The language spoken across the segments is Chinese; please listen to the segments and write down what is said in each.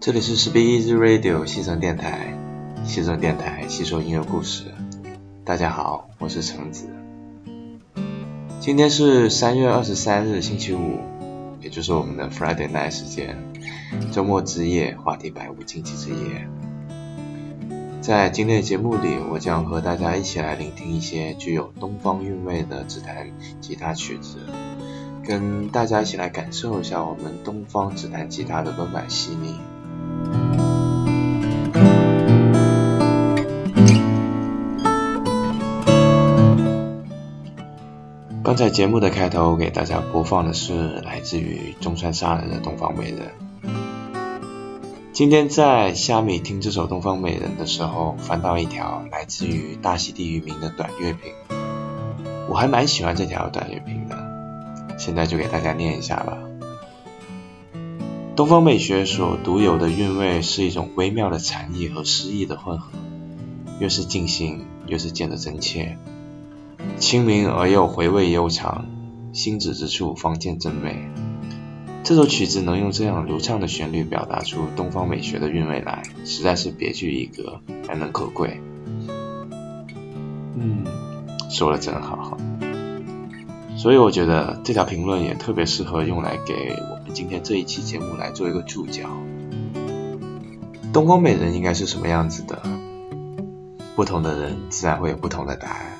这里是 Speedy Radio 西城电台，西城电台细说音乐故事。大家好，我是橙子。今天是三月二十三日星期五，也就是我们的 Friday Night 时间，周末之夜，话题百无禁忌之夜。在今天的节目里，我将和大家一起来聆听一些具有东方韵味的指弹吉他曲子，跟大家一起来感受一下我们东方指弹吉他的温婉细腻。在节目的开头给大家播放的是来自于中川沙人的《东方美人》。今天在虾米听这首《东方美人》的时候，翻到一条来自于大溪地渔民的短乐评，我还蛮喜欢这条短乐评的，现在就给大家念一下吧。东方美学所独有的韵味是一种微妙的禅意和诗意的混合，越是静心，越是见得真切。清明而又回味悠长，心止之处方见真美。这首曲子能用这样流畅的旋律表达出东方美学的韵味来，实在是别具一格，难能可贵。嗯，说的真好。所以我觉得这条评论也特别适合用来给我们今天这一期节目来做一个注脚。东方美人应该是什么样子的？不同的人自然会有不同的答案。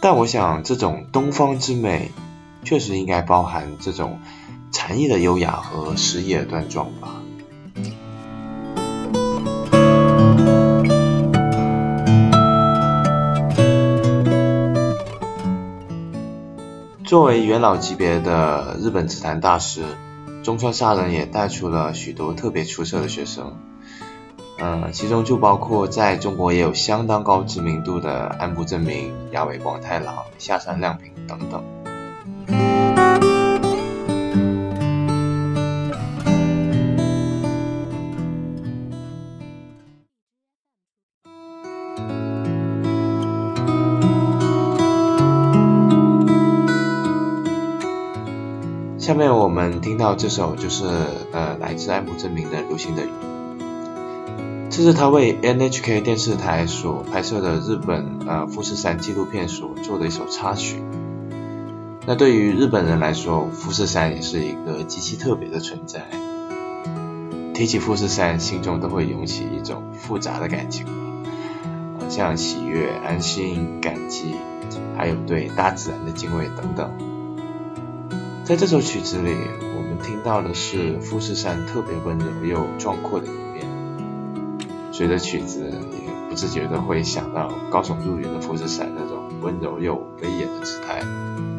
但我想，这种东方之美，确实应该包含这种禅意的优雅和诗意的端庄吧。作为元老级别的日本指弹大师，中川沙人也带出了许多特别出色的学生。嗯，其中就包括在中国也有相当高知名度的岸部真明、亚尾光太郎、下山亮平等等。下面我们听到这首就是呃来自岸部真明的流行的。这是他为 NHK 电视台所拍摄的日本呃富士山纪录片所做的一首插曲。那对于日本人来说，富士山也是一个极其特别的存在。提起富士山，心中都会涌起一种复杂的感情，像喜悦、安心、感激，还有对大自然的敬畏等等。在这首曲子里，我们听到的是富士山特别温柔又壮阔的。随着曲子，也不自觉的会想到高耸入云的富士山那种温柔又威严的姿态。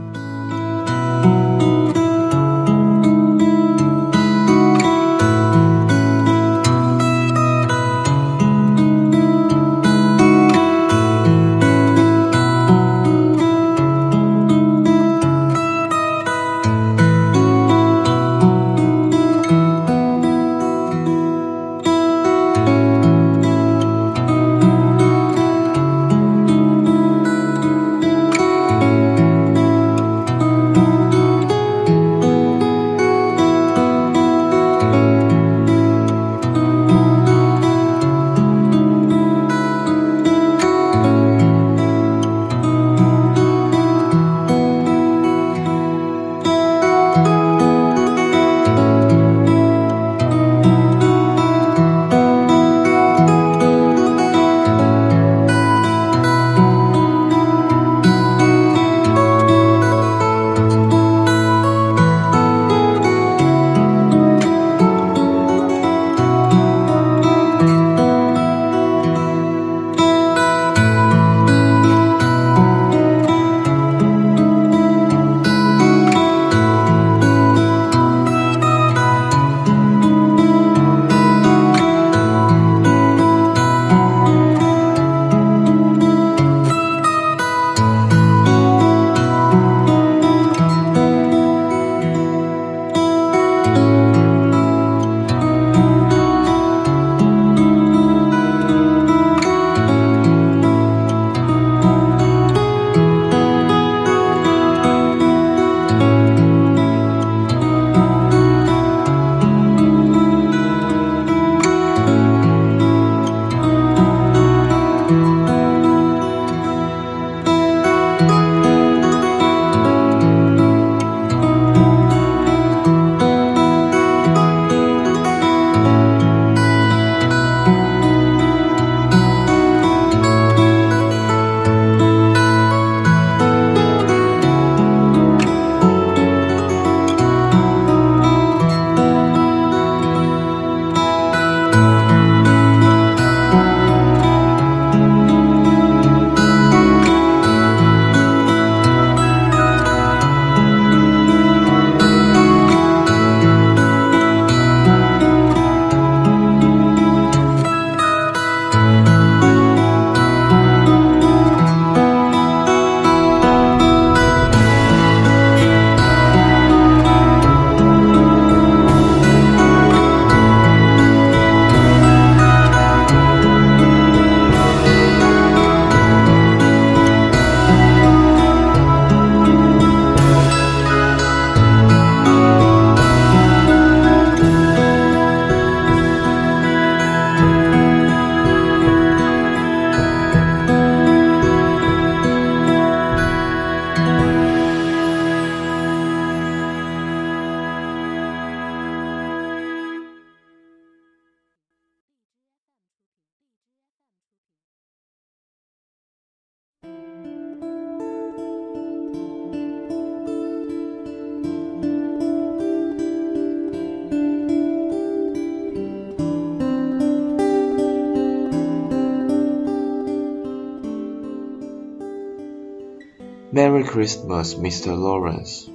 Christmas, Mr. Lawrence，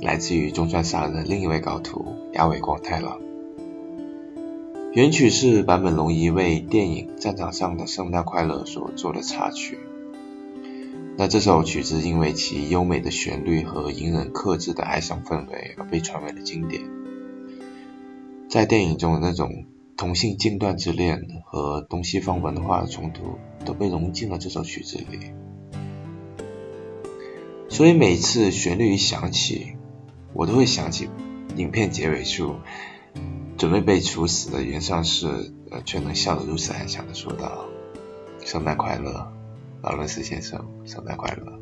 来自于中川沙的另一位高徒亚尾光太郎。原曲是坂本龙一为电影《战场上的圣诞快乐》所做的插曲。那这首曲子因为其优美的旋律和隐忍克制的哀伤氛围而被传为了经典。在电影中的那种同性禁断之恋和东西方文化的冲突都被融进了这首曲子里。所以每次旋律一响起，我都会想起影片结尾处，准备被处死的原上士，呃，却能笑得如此安详的说道：“圣诞快乐，劳伦斯先生，圣诞快乐。”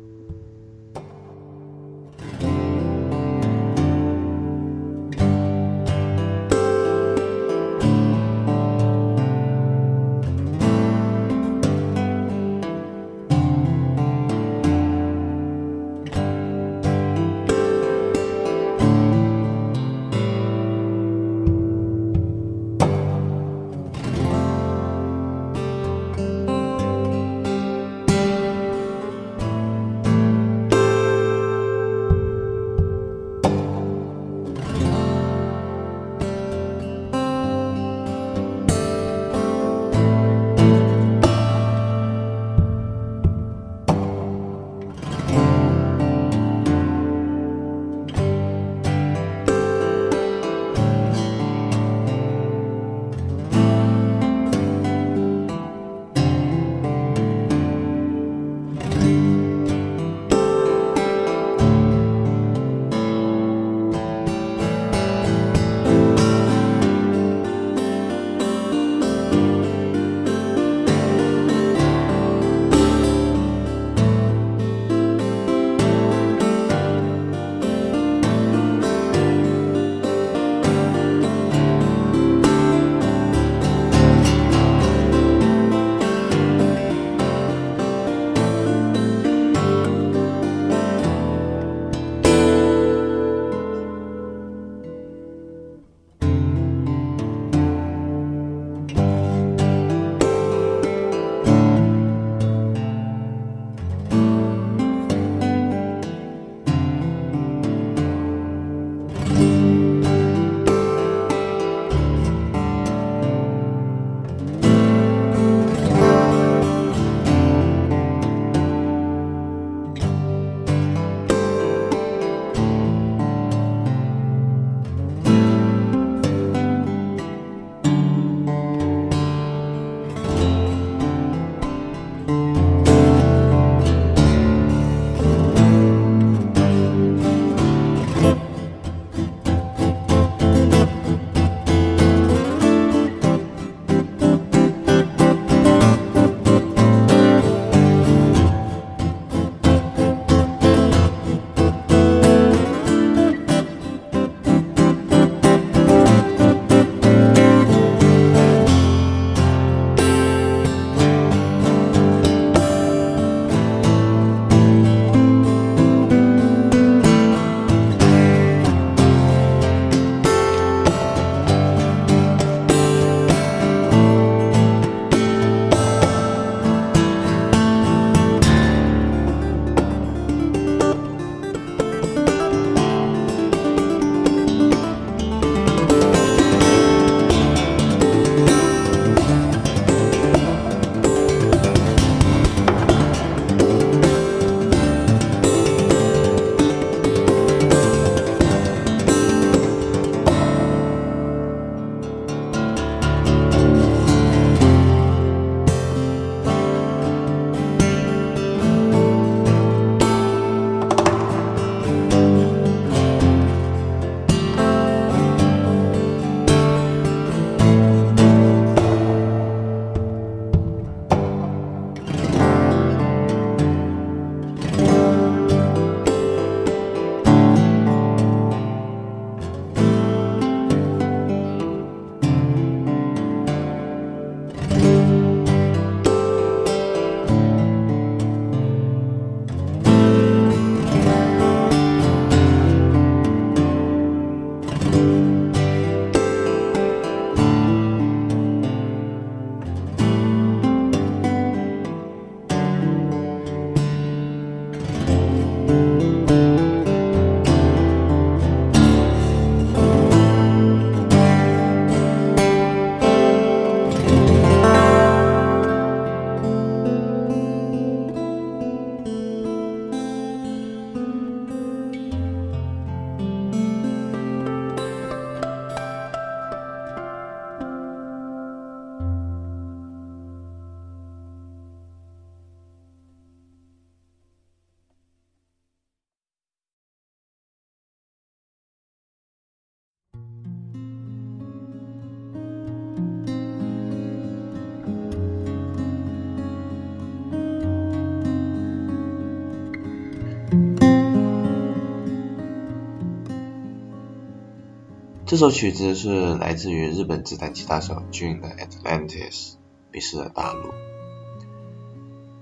这首曲子是来自于日本指弹吉他手俊的《Atlantis》，迷失了大陆。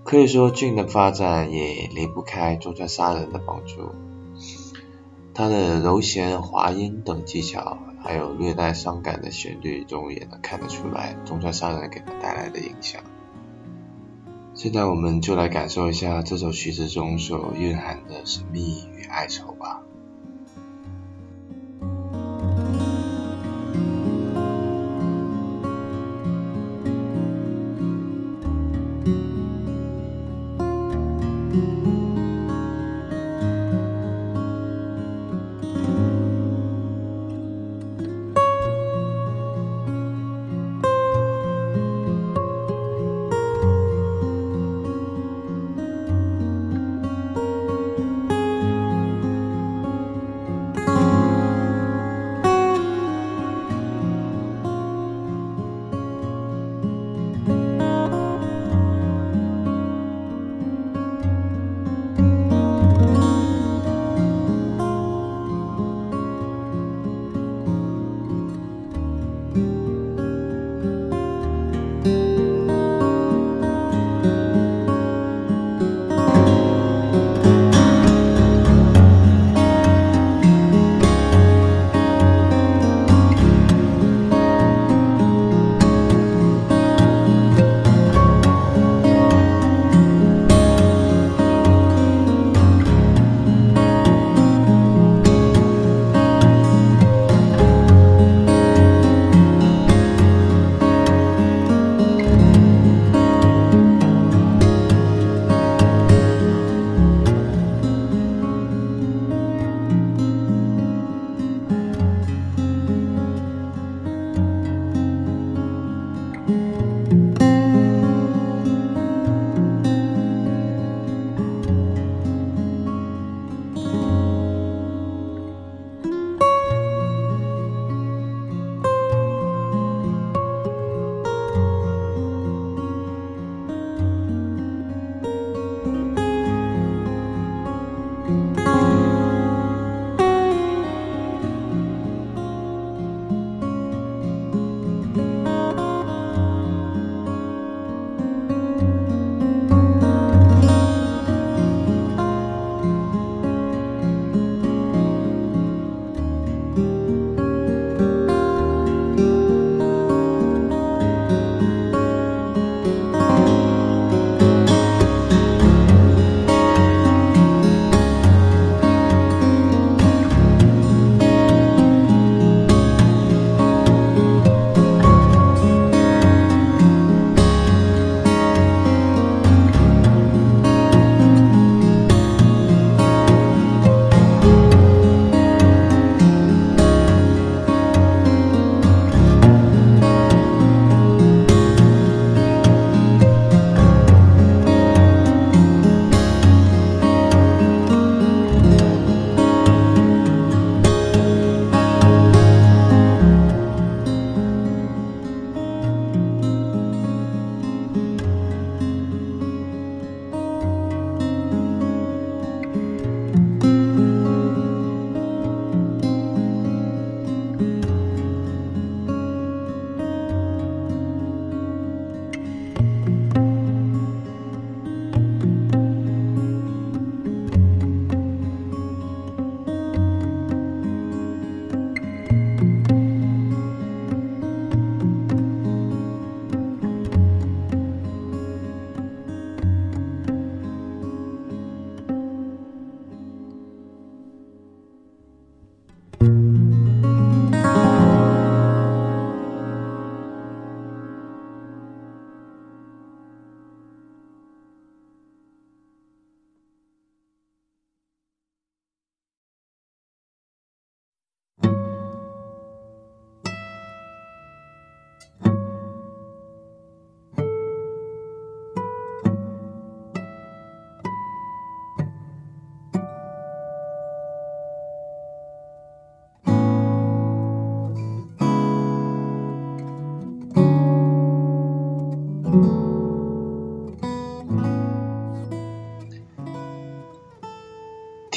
可以说，俊的发展也离不开中川沙人的帮助。他的柔弦、滑音等技巧，还有略带伤感的旋律中，也能看得出来中川沙人给他带来的影响。现在，我们就来感受一下这首曲子中所蕴含的神秘与哀愁吧。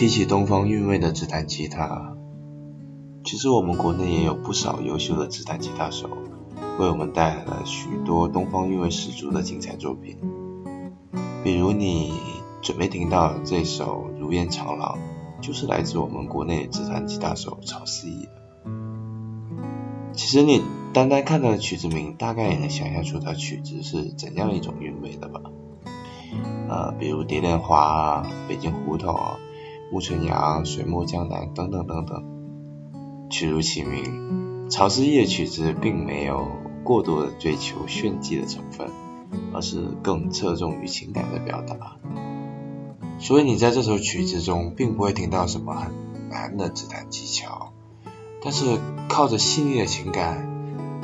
提起东方韵味的指弹吉他，其实我们国内也有不少优秀的指弹吉他手，为我们带来了许多东方韵味十足的精彩作品。比如你准备听到这首《如烟长廊》，就是来自我们国内指弹吉他手曹思义的。其实你单单看它的曲子名，大概也能想象出它曲子是怎样一种韵味的吧？呃，比如《蝶恋花》啊，《北京胡同》、《暮春阳》、《水墨江南》等等等等。曲如其名，曹思夜曲子并没有过多的追求炫技的成分，而是更侧重于情感的表达。所以你在这首曲子中，并不会听到什么很难的指弹技巧。但是靠着细腻的情感，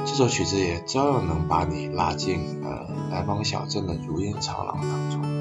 这首曲子也照样能把你拉进呃南方小镇的如烟长廊当中。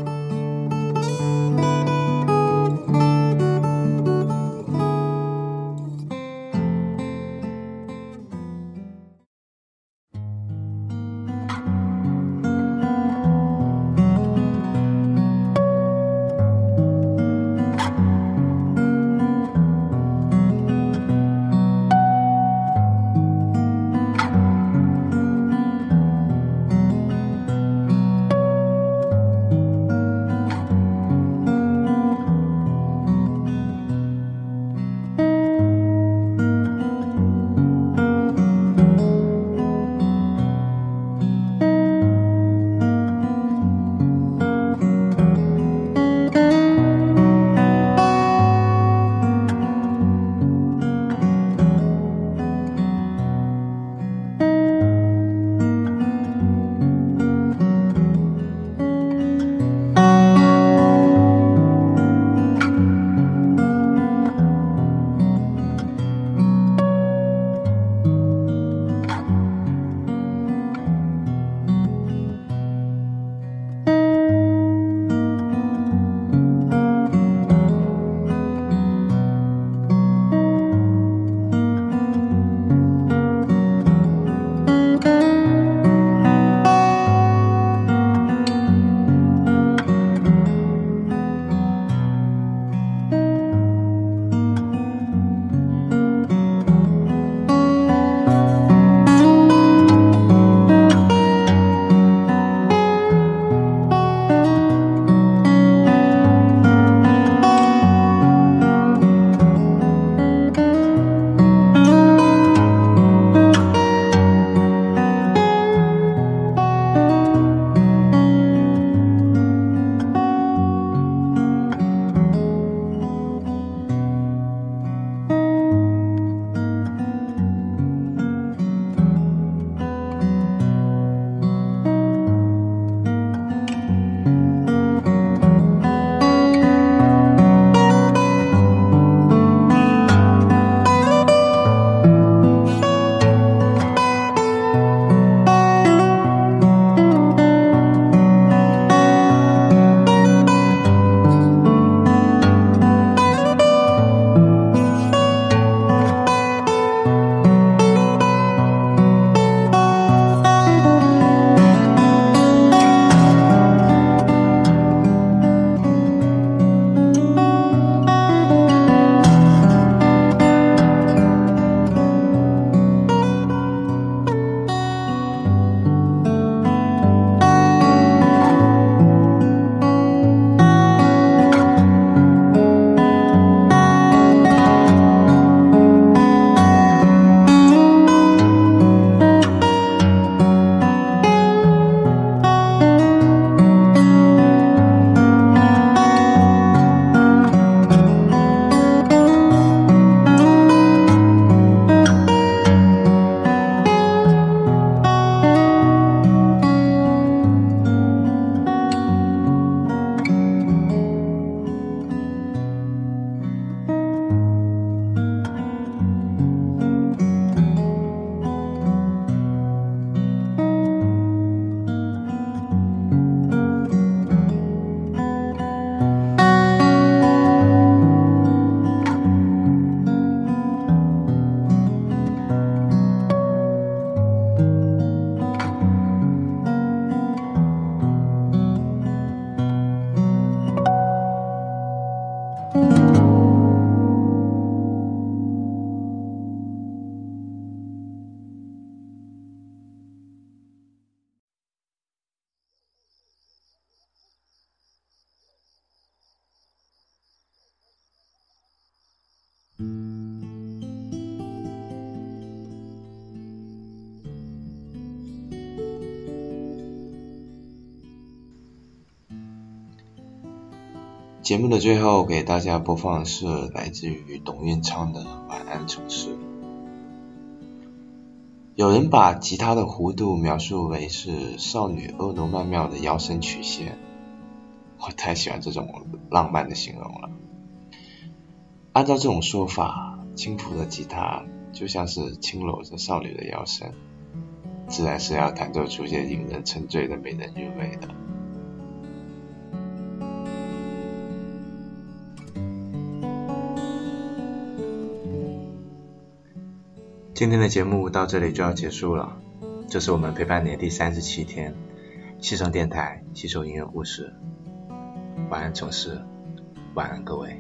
节目的最后给大家播放的是来自于董运昌的《晚安城市》。有人把吉他的弧度描述为是少女婀娜曼妙的腰身曲线，我太喜欢这种浪漫的形容了。按照这种说法，轻抚的吉他就像是轻搂着少女的腰身，自然是要弹奏出些引人沉醉的美人韵味的。今天的节目到这里就要结束了，这是我们陪伴你的第三十七天，西城电台吸收音乐故事，晚安城市，晚安各位。